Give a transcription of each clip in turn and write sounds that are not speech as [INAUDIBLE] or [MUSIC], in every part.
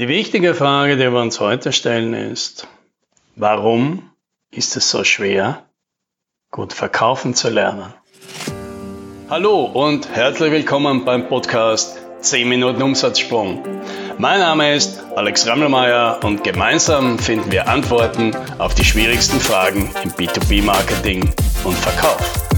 Die wichtige Frage, die wir uns heute stellen, ist, warum ist es so schwer, gut verkaufen zu lernen? Hallo und herzlich willkommen beim Podcast 10 Minuten Umsatzsprung. Mein Name ist Alex Rammelmeier und gemeinsam finden wir Antworten auf die schwierigsten Fragen im B2B-Marketing und Verkauf.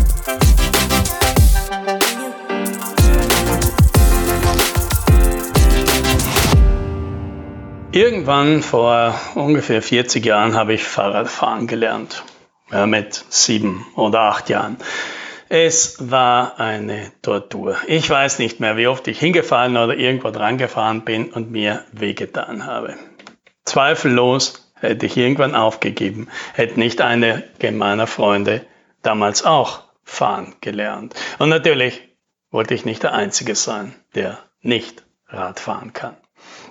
Irgendwann vor ungefähr 40 Jahren habe ich Fahrradfahren gelernt. Ja, mit sieben oder acht Jahren. Es war eine Tortur. Ich weiß nicht mehr, wie oft ich hingefallen oder irgendwo dran gefahren bin und mir wehgetan habe. Zweifellos hätte ich irgendwann aufgegeben, hätte nicht einige meiner Freunde damals auch fahren gelernt. Und natürlich wollte ich nicht der Einzige sein, der nicht Rad fahren kann.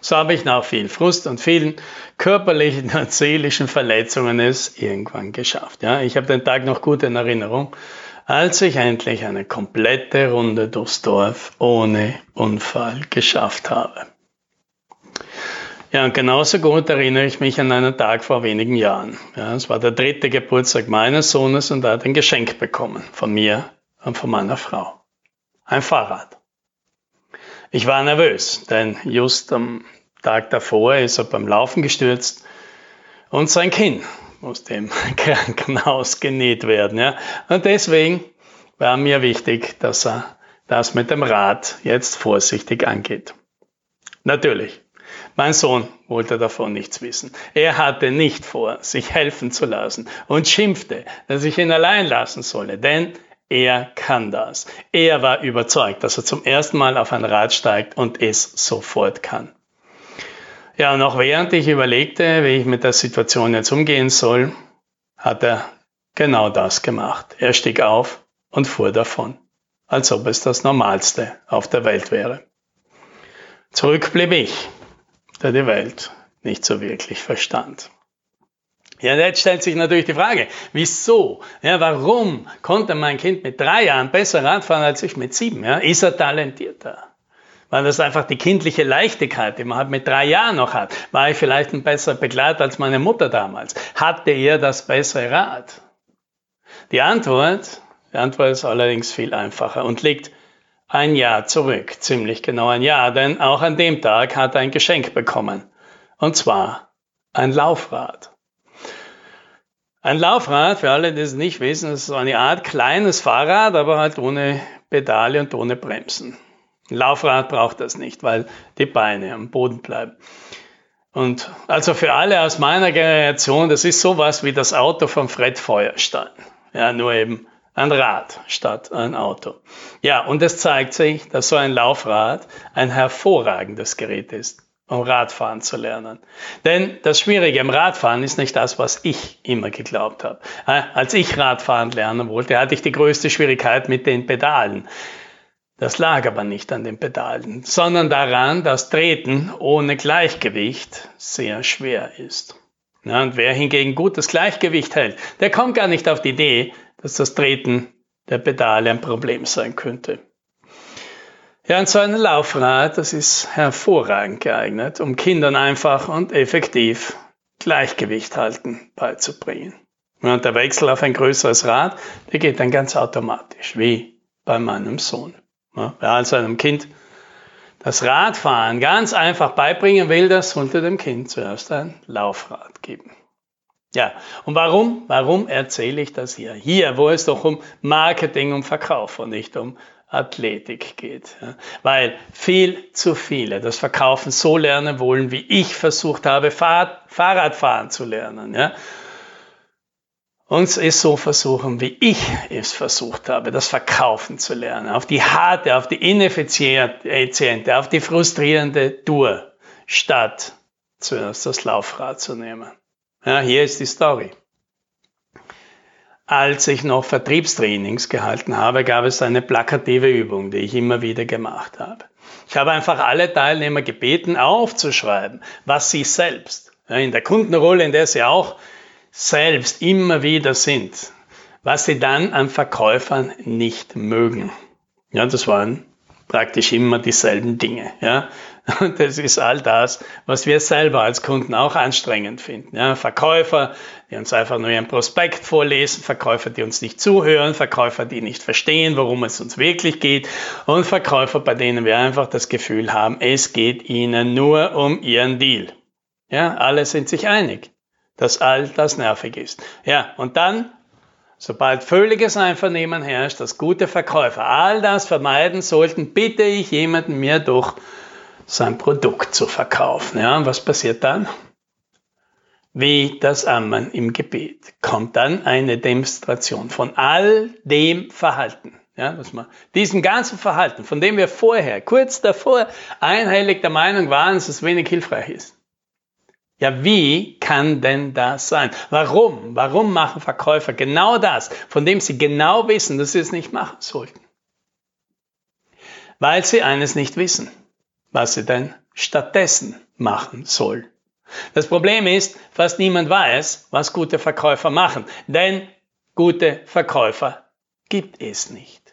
So habe ich nach viel Frust und vielen körperlichen [LAUGHS] und seelischen Verletzungen es irgendwann geschafft. Ja, ich habe den Tag noch gut in Erinnerung, als ich endlich eine komplette Runde durchs Dorf ohne Unfall geschafft habe. Ja, und genauso gut erinnere ich mich an einen Tag vor wenigen Jahren. Ja, es war der dritte Geburtstag meines Sohnes und er hat ein Geschenk bekommen von mir und von meiner Frau. Ein Fahrrad. Ich war nervös, denn just am Tag davor ist er beim Laufen gestürzt und sein Kinn musste im [LAUGHS] Krankenhaus genäht werden. Ja. Und deswegen war mir wichtig, dass er das mit dem Rad jetzt vorsichtig angeht. Natürlich, mein Sohn wollte davon nichts wissen. Er hatte nicht vor, sich helfen zu lassen und schimpfte, dass ich ihn allein lassen solle, denn er kann das. Er war überzeugt, dass er zum ersten Mal auf ein Rad steigt und es sofort kann. Ja, noch während ich überlegte, wie ich mit der Situation jetzt umgehen soll, hat er genau das gemacht. Er stieg auf und fuhr davon, als ob es das Normalste auf der Welt wäre. Zurück blieb ich, der die Welt nicht so wirklich verstand. Ja, jetzt stellt sich natürlich die Frage, wieso? Ja, warum konnte mein Kind mit drei Jahren besser Radfahren als ich mit sieben? Ja, ist er talentierter? War das einfach die kindliche Leichtigkeit, die man halt mit drei Jahren noch hat? War ich vielleicht ein besserer Begleiter als meine Mutter damals? Hatte er das bessere Rad? Die Antwort, die Antwort ist allerdings viel einfacher und liegt ein Jahr zurück, ziemlich genau ein Jahr, denn auch an dem Tag hat er ein Geschenk bekommen. Und zwar ein Laufrad. Ein Laufrad, für alle, die es nicht wissen, ist so eine Art kleines Fahrrad, aber halt ohne Pedale und ohne Bremsen. Ein Laufrad braucht das nicht, weil die Beine am Boden bleiben. Und also für alle aus meiner Generation, das ist sowas wie das Auto von Fred Feuerstein. Ja, nur eben ein Rad statt ein Auto. Ja, und es zeigt sich, dass so ein Laufrad ein hervorragendes Gerät ist um Radfahren zu lernen. Denn das Schwierige im Radfahren ist nicht das, was ich immer geglaubt habe. Als ich Radfahren lernen wollte, hatte ich die größte Schwierigkeit mit den Pedalen. Das lag aber nicht an den Pedalen, sondern daran, dass Treten ohne Gleichgewicht sehr schwer ist. Und wer hingegen gutes Gleichgewicht hält, der kommt gar nicht auf die Idee, dass das Treten der Pedale ein Problem sein könnte. Ja, und so ein Laufrad, das ist hervorragend geeignet, um Kindern einfach und effektiv Gleichgewicht halten beizubringen. Und der Wechsel auf ein größeres Rad, der geht dann ganz automatisch, wie bei meinem Sohn. Wer also einem Kind das Radfahren ganz einfach beibringen will, das sollte dem Kind zuerst ein Laufrad geben. Ja, und warum? Warum erzähle ich das hier? Hier, wo es doch um Marketing und Verkauf und nicht um Athletik geht. Weil viel zu viele das Verkaufen so lernen wollen, wie ich versucht habe, Fahrrad, Fahrradfahren zu lernen. Ja. Uns es so versuchen, wie ich es versucht habe, das Verkaufen zu lernen. Auf die harte, auf die ineffiziente, auf die frustrierende Tour, statt zuerst das Laufrad zu nehmen. Ja, hier ist die Story. Als ich noch Vertriebstrainings gehalten habe, gab es eine plakative Übung, die ich immer wieder gemacht habe. Ich habe einfach alle Teilnehmer gebeten, aufzuschreiben, was sie selbst, in der Kundenrolle, in der sie auch selbst immer wieder sind, was sie dann an Verkäufern nicht mögen. Ja, das waren praktisch immer dieselben Dinge. Ja? Und das ist all das, was wir selber als Kunden auch anstrengend finden. Ja? Verkäufer, die uns einfach nur ihren Prospekt vorlesen, Verkäufer, die uns nicht zuhören, Verkäufer, die nicht verstehen, worum es uns wirklich geht und Verkäufer, bei denen wir einfach das Gefühl haben, es geht ihnen nur um ihren Deal. Ja, alle sind sich einig, dass all das nervig ist. Ja, und dann Sobald völliges Einvernehmen herrscht, dass gute Verkäufer all das vermeiden sollten, bitte ich jemanden mir doch sein Produkt zu verkaufen. Ja, und was passiert dann? Wie das Ammen im Gebet kommt dann eine Demonstration von all dem Verhalten. Ja, dass man diesem ganzen Verhalten, von dem wir vorher, kurz davor, einhellig der Meinung waren, dass es wenig hilfreich ist. Ja, wie kann denn das sein? Warum? Warum machen Verkäufer genau das, von dem sie genau wissen, dass sie es nicht machen sollten? Weil sie eines nicht wissen, was sie denn stattdessen machen sollen. Das Problem ist, fast niemand weiß, was gute Verkäufer machen, denn gute Verkäufer gibt es nicht.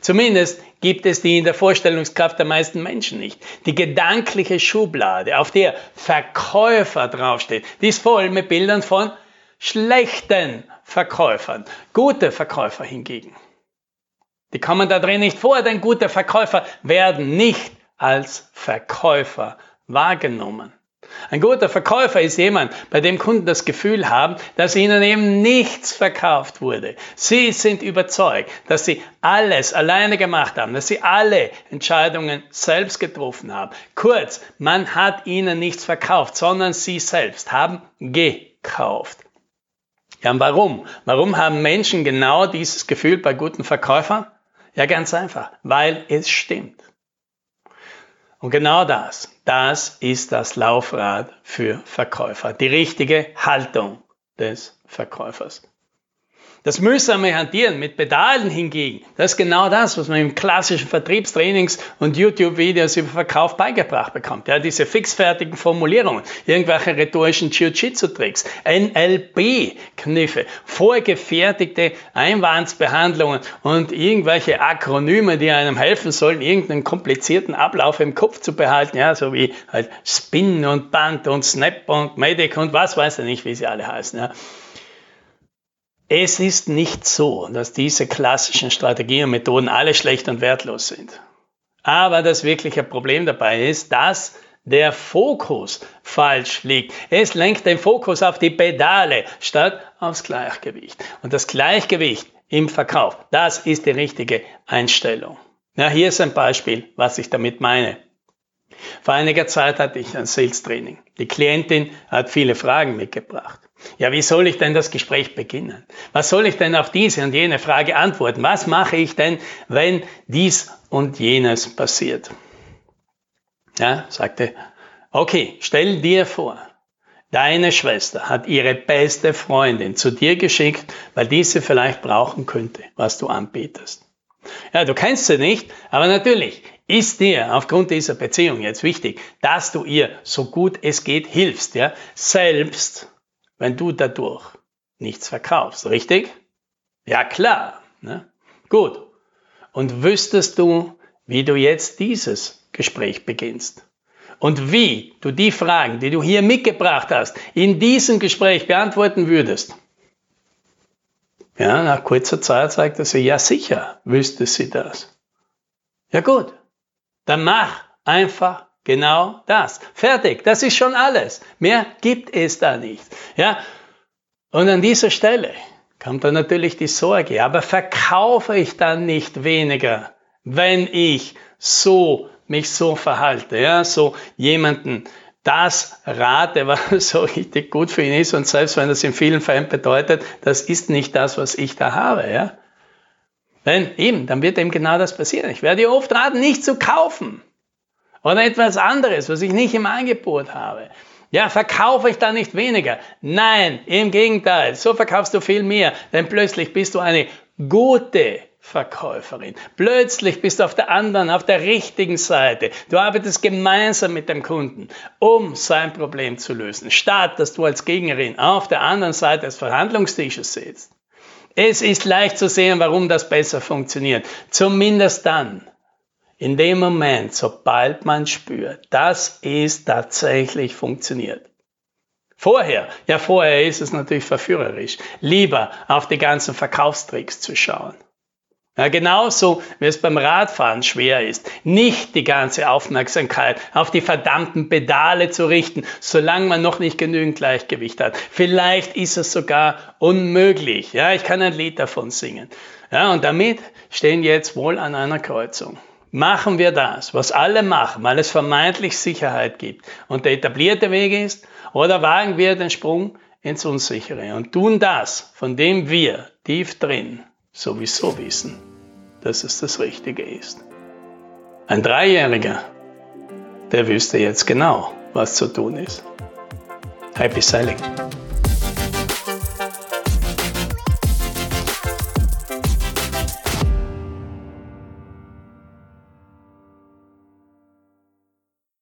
Zumindest gibt es die in der Vorstellungskraft der meisten Menschen nicht. Die gedankliche Schublade, auf der Verkäufer draufsteht, die ist voll mit Bildern von schlechten Verkäufern. Gute Verkäufer hingegen, die kommen da drin nicht vor, denn gute Verkäufer werden nicht als Verkäufer wahrgenommen. Ein guter Verkäufer ist jemand, bei dem Kunden das Gefühl haben, dass ihnen eben nichts verkauft wurde. Sie sind überzeugt, dass sie alles alleine gemacht haben, dass sie alle Entscheidungen selbst getroffen haben. Kurz, man hat ihnen nichts verkauft, sondern sie selbst haben gekauft. Ja, und warum? Warum haben Menschen genau dieses Gefühl bei guten Verkäufern? Ja, ganz einfach, weil es stimmt. Und genau das, das ist das Laufrad für Verkäufer, die richtige Haltung des Verkäufers. Das mühsame Hantieren mit Pedalen hingegen, das ist genau das, was man im klassischen Vertriebstrainings und YouTube-Videos über Verkauf beigebracht bekommt. Ja, diese fixfertigen Formulierungen, irgendwelche rhetorischen Jiu-Jitsu-Tricks, NLP-Kniffe, vorgefertigte Einwandsbehandlungen und irgendwelche Akronyme, die einem helfen sollen, irgendeinen komplizierten Ablauf im Kopf zu behalten, ja, so wie halt Spin und Band und Snap und Medic und was weiß ich nicht, wie sie alle heißen. Ja. Es ist nicht so, dass diese klassischen Strategien und Methoden alle schlecht und wertlos sind. Aber das wirkliche Problem dabei ist, dass der Fokus falsch liegt. Es lenkt den Fokus auf die Pedale statt aufs Gleichgewicht. Und das Gleichgewicht im Verkauf, das ist die richtige Einstellung. Ja, hier ist ein Beispiel, was ich damit meine. Vor einiger Zeit hatte ich ein Sales Training. Die Klientin hat viele Fragen mitgebracht. Ja, wie soll ich denn das Gespräch beginnen? Was soll ich denn auf diese und jene Frage antworten? Was mache ich denn, wenn dies und jenes passiert? Ja, sagte, okay, stell dir vor, deine Schwester hat ihre beste Freundin zu dir geschickt, weil diese vielleicht brauchen könnte, was du anbietest. Ja, du kennst sie nicht, aber natürlich ist dir aufgrund dieser Beziehung jetzt wichtig, dass du ihr so gut es geht hilfst, ja, selbst wenn du dadurch nichts verkaufst, richtig? Ja, klar. Ne? Gut. Und wüsstest du, wie du jetzt dieses Gespräch beginnst? Und wie du die Fragen, die du hier mitgebracht hast, in diesem Gespräch beantworten würdest? Ja, nach kurzer Zeit sagte sie, ja sicher wüsste sie das. Ja gut, dann mach einfach Genau das. Fertig. Das ist schon alles. Mehr gibt es da nicht. Ja? Und an dieser Stelle kommt dann natürlich die Sorge. Aber verkaufe ich dann nicht weniger, wenn ich so mich so verhalte, ja, so jemanden das rate, [LAUGHS] was so richtig gut für ihn ist und selbst wenn das in vielen Fällen bedeutet, das ist nicht das, was ich da habe, ja. Wenn eben, dann wird eben genau das passieren. Ich werde dir oft raten, nicht zu kaufen. Oder etwas anderes, was ich nicht im Angebot habe. Ja, verkaufe ich da nicht weniger? Nein, im Gegenteil, so verkaufst du viel mehr, denn plötzlich bist du eine gute Verkäuferin. Plötzlich bist du auf der anderen, auf der richtigen Seite. Du arbeitest gemeinsam mit dem Kunden, um sein Problem zu lösen, statt dass du als Gegnerin auf der anderen Seite des Verhandlungstisches sitzt. Es ist leicht zu sehen, warum das besser funktioniert. Zumindest dann, In dem Moment, sobald man spürt, dass es tatsächlich funktioniert. Vorher, ja vorher ist es natürlich verführerisch, lieber auf die ganzen Verkaufstricks zu schauen. Ja, genauso wie es beim Radfahren schwer ist, nicht die ganze Aufmerksamkeit auf die verdammten Pedale zu richten, solange man noch nicht genügend Gleichgewicht hat. Vielleicht ist es sogar unmöglich. Ja, ich kann ein Lied davon singen. Ja, und damit stehen jetzt wohl an einer Kreuzung. Machen wir das, was alle machen, weil es vermeintlich Sicherheit gibt und der etablierte Weg ist, oder wagen wir den Sprung ins Unsichere und tun das, von dem wir tief drin sowieso wissen, dass es das Richtige ist. Ein Dreijähriger, der wüsste jetzt genau, was zu tun ist. Happy Sailing!